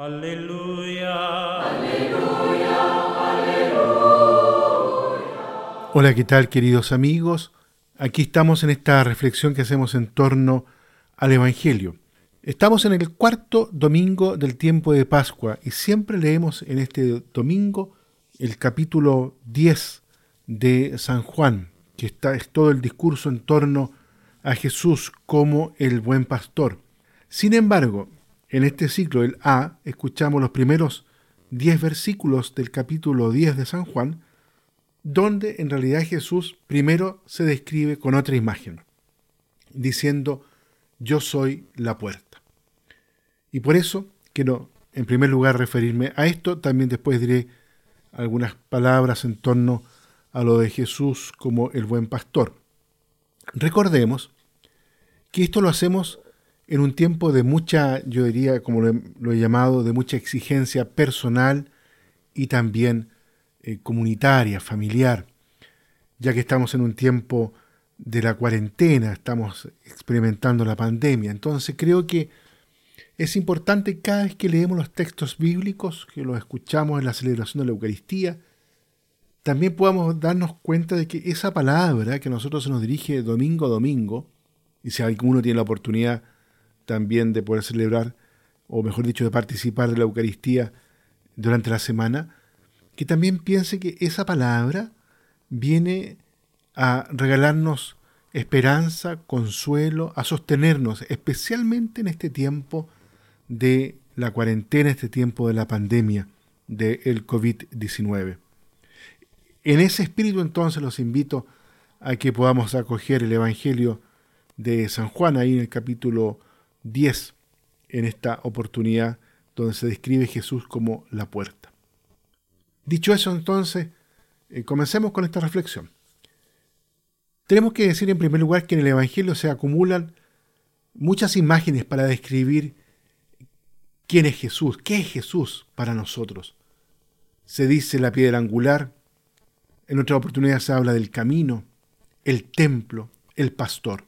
Aleluya. Hola, ¿qué tal queridos amigos? Aquí estamos en esta reflexión que hacemos en torno al Evangelio. Estamos en el cuarto domingo del tiempo de Pascua y siempre leemos en este domingo el capítulo 10 de San Juan, que está, es todo el discurso en torno a Jesús como el buen pastor. Sin embargo, en este ciclo, el A, escuchamos los primeros 10 versículos del capítulo 10 de San Juan, donde en realidad Jesús primero se describe con otra imagen, diciendo, yo soy la puerta. Y por eso quiero en primer lugar referirme a esto, también después diré algunas palabras en torno a lo de Jesús como el buen pastor. Recordemos que esto lo hacemos en un tiempo de mucha, yo diría, como lo he, llamado, de mucha exigencia personal y también eh, comunitaria, familiar, ya que estamos en un tiempo de la cuarentena, estamos experimentando la pandemia. Entonces creo que es importante cada vez que leemos los textos bíblicos, que los escuchamos en la celebración de la Eucaristía, también podamos darnos cuenta de que esa palabra que a nosotros se nos dirige domingo a domingo, y si alguno tiene la oportunidad también de poder celebrar, o mejor dicho, de participar de la Eucaristía durante la semana, que también piense que esa palabra viene a regalarnos esperanza, consuelo, a sostenernos, especialmente en este tiempo de la cuarentena, este tiempo de la pandemia del COVID-19. En ese espíritu entonces los invito a que podamos acoger el Evangelio de San Juan ahí en el capítulo 10 en esta oportunidad donde se describe Jesús como la puerta. Dicho eso, entonces, eh, comencemos con esta reflexión. Tenemos que decir en primer lugar que en el Evangelio se acumulan muchas imágenes para describir quién es Jesús, qué es Jesús para nosotros. Se dice la piedra angular, en otra oportunidad se habla del camino, el templo, el pastor.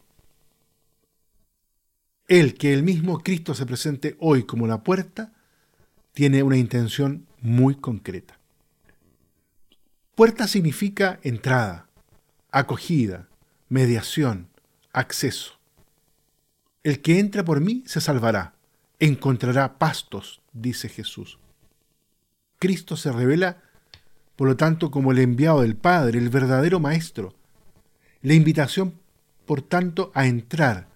El que el mismo Cristo se presente hoy como la puerta tiene una intención muy concreta. Puerta significa entrada, acogida, mediación, acceso. El que entra por mí se salvará, encontrará pastos, dice Jesús. Cristo se revela, por lo tanto, como el enviado del Padre, el verdadero Maestro. La invitación, por tanto, a entrar,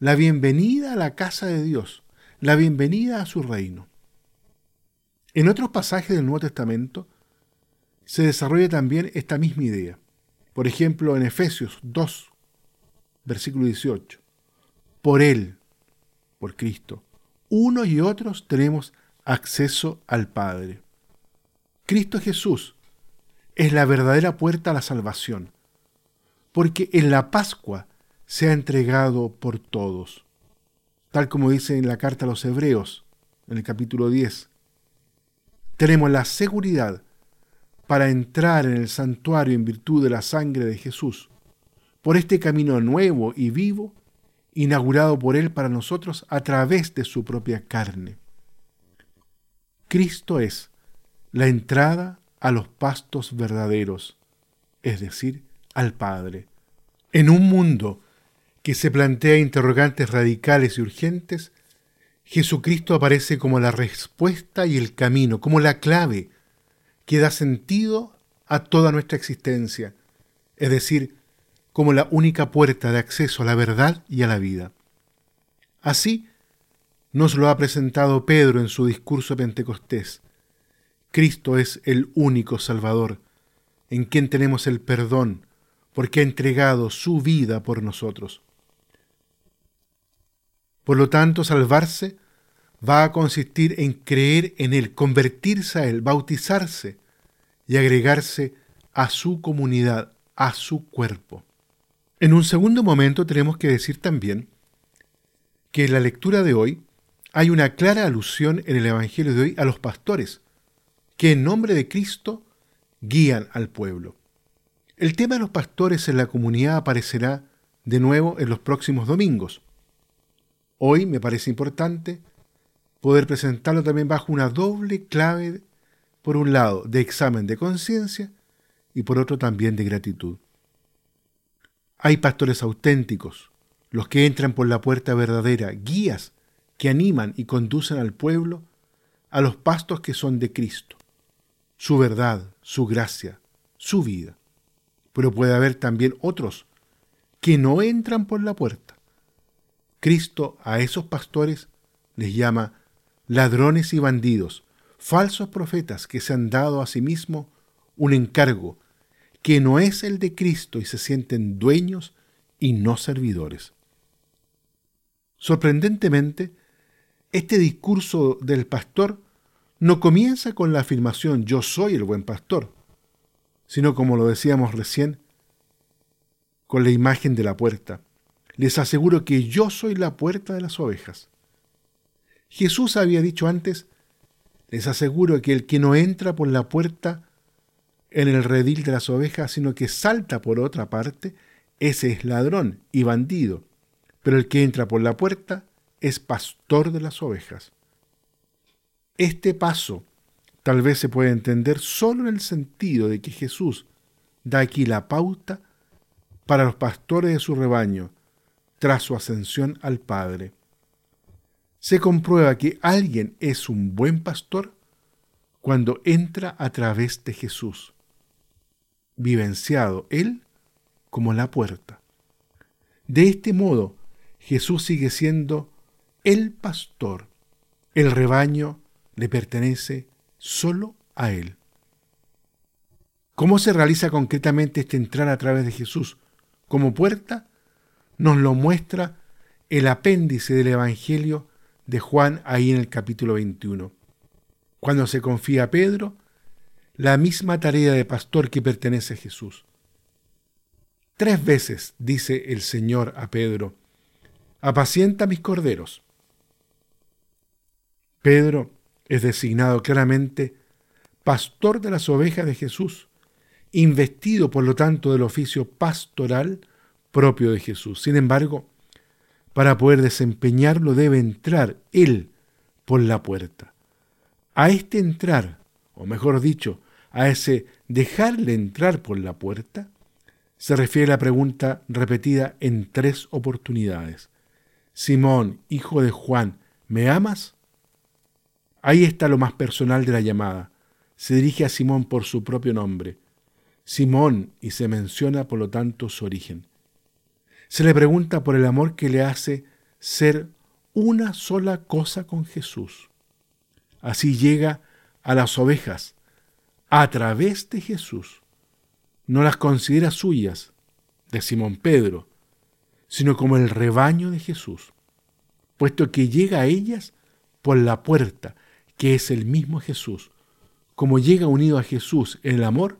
la bienvenida a la casa de Dios, la bienvenida a su reino. En otros pasajes del Nuevo Testamento se desarrolla también esta misma idea. Por ejemplo, en Efesios 2, versículo 18. Por Él, por Cristo, unos y otros tenemos acceso al Padre. Cristo Jesús es la verdadera puerta a la salvación, porque en la Pascua se ha entregado por todos. Tal como dice en la carta a los Hebreos, en el capítulo 10. Tenemos la seguridad para entrar en el santuario en virtud de la sangre de Jesús, por este camino nuevo y vivo, inaugurado por Él para nosotros a través de su propia carne. Cristo es la entrada a los pastos verdaderos, es decir, al Padre. En un mundo que se plantea interrogantes radicales y urgentes, Jesucristo aparece como la respuesta y el camino, como la clave que da sentido a toda nuestra existencia, es decir, como la única puerta de acceso a la verdad y a la vida. Así nos lo ha presentado Pedro en su discurso pentecostés. Cristo es el único Salvador, en quien tenemos el perdón, porque ha entregado su vida por nosotros. Por lo tanto, salvarse va a consistir en creer en Él, convertirse a Él, bautizarse y agregarse a su comunidad, a su cuerpo. En un segundo momento tenemos que decir también que en la lectura de hoy hay una clara alusión en el Evangelio de hoy a los pastores, que en nombre de Cristo guían al pueblo. El tema de los pastores en la comunidad aparecerá de nuevo en los próximos domingos. Hoy me parece importante poder presentarlo también bajo una doble clave, por un lado, de examen de conciencia y por otro también de gratitud. Hay pastores auténticos, los que entran por la puerta verdadera, guías que animan y conducen al pueblo a los pastos que son de Cristo, su verdad, su gracia, su vida. Pero puede haber también otros que no entran por la puerta. Cristo a esos pastores les llama ladrones y bandidos, falsos profetas que se han dado a sí mismos un encargo que no es el de Cristo y se sienten dueños y no servidores. Sorprendentemente, este discurso del pastor no comienza con la afirmación yo soy el buen pastor, sino como lo decíamos recién, con la imagen de la puerta. Les aseguro que yo soy la puerta de las ovejas. Jesús había dicho antes, les aseguro que el que no entra por la puerta en el redil de las ovejas, sino que salta por otra parte, ese es ladrón y bandido, pero el que entra por la puerta es pastor de las ovejas. Este paso tal vez se puede entender solo en el sentido de que Jesús da aquí la pauta para los pastores de su rebaño tras su ascensión al Padre. Se comprueba que alguien es un buen pastor cuando entra a través de Jesús, vivenciado él como la puerta. De este modo, Jesús sigue siendo el pastor. El rebaño le pertenece solo a Él. ¿Cómo se realiza concretamente este entrar a través de Jesús como puerta? Nos lo muestra el apéndice del Evangelio de Juan ahí en el capítulo 21. Cuando se confía a Pedro, la misma tarea de pastor que pertenece a Jesús. Tres veces dice el Señor a Pedro, apacienta mis corderos. Pedro es designado claramente pastor de las ovejas de Jesús, investido por lo tanto del oficio pastoral propio de Jesús. Sin embargo, para poder desempeñarlo debe entrar él por la puerta. A este entrar, o mejor dicho, a ese dejarle entrar por la puerta, se refiere la pregunta repetida en tres oportunidades. Simón, hijo de Juan, ¿me amas? Ahí está lo más personal de la llamada. Se dirige a Simón por su propio nombre. Simón y se menciona por lo tanto su origen. Se le pregunta por el amor que le hace ser una sola cosa con Jesús. Así llega a las ovejas a través de Jesús. No las considera suyas, de Simón Pedro, sino como el rebaño de Jesús, puesto que llega a ellas por la puerta, que es el mismo Jesús. Como llega unido a Jesús en el amor,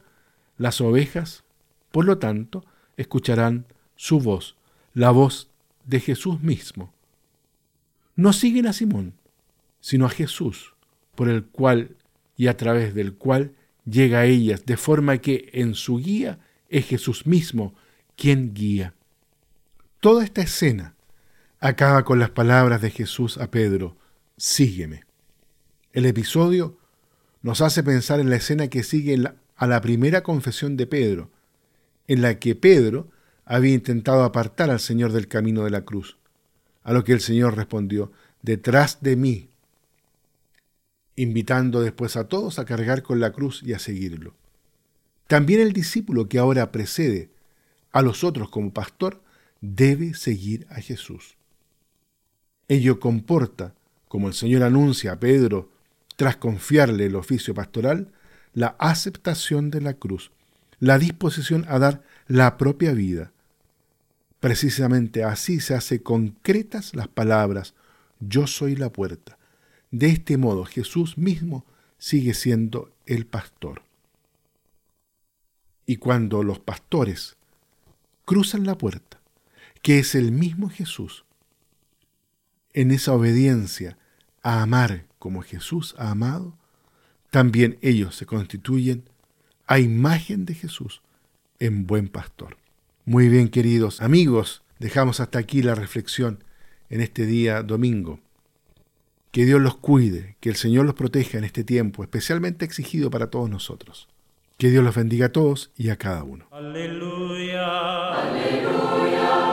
las ovejas, por lo tanto, escucharán su voz, la voz de Jesús mismo. No siguen a Simón, sino a Jesús, por el cual y a través del cual llega a ellas, de forma que en su guía es Jesús mismo quien guía. Toda esta escena acaba con las palabras de Jesús a Pedro, sígueme. El episodio nos hace pensar en la escena que sigue a la primera confesión de Pedro, en la que Pedro había intentado apartar al Señor del camino de la cruz, a lo que el Señor respondió, detrás de mí, invitando después a todos a cargar con la cruz y a seguirlo. También el discípulo que ahora precede a los otros como pastor debe seguir a Jesús. Ello comporta, como el Señor anuncia a Pedro tras confiarle el oficio pastoral, la aceptación de la cruz, la disposición a dar la propia vida. Precisamente así se hace concretas las palabras, yo soy la puerta. De este modo Jesús mismo sigue siendo el pastor. Y cuando los pastores cruzan la puerta, que es el mismo Jesús, en esa obediencia a amar como Jesús ha amado, también ellos se constituyen a imagen de Jesús en buen pastor. Muy bien, queridos amigos, dejamos hasta aquí la reflexión en este día domingo. Que Dios los cuide, que el Señor los proteja en este tiempo especialmente exigido para todos nosotros. Que Dios los bendiga a todos y a cada uno. Aleluya. Aleluya.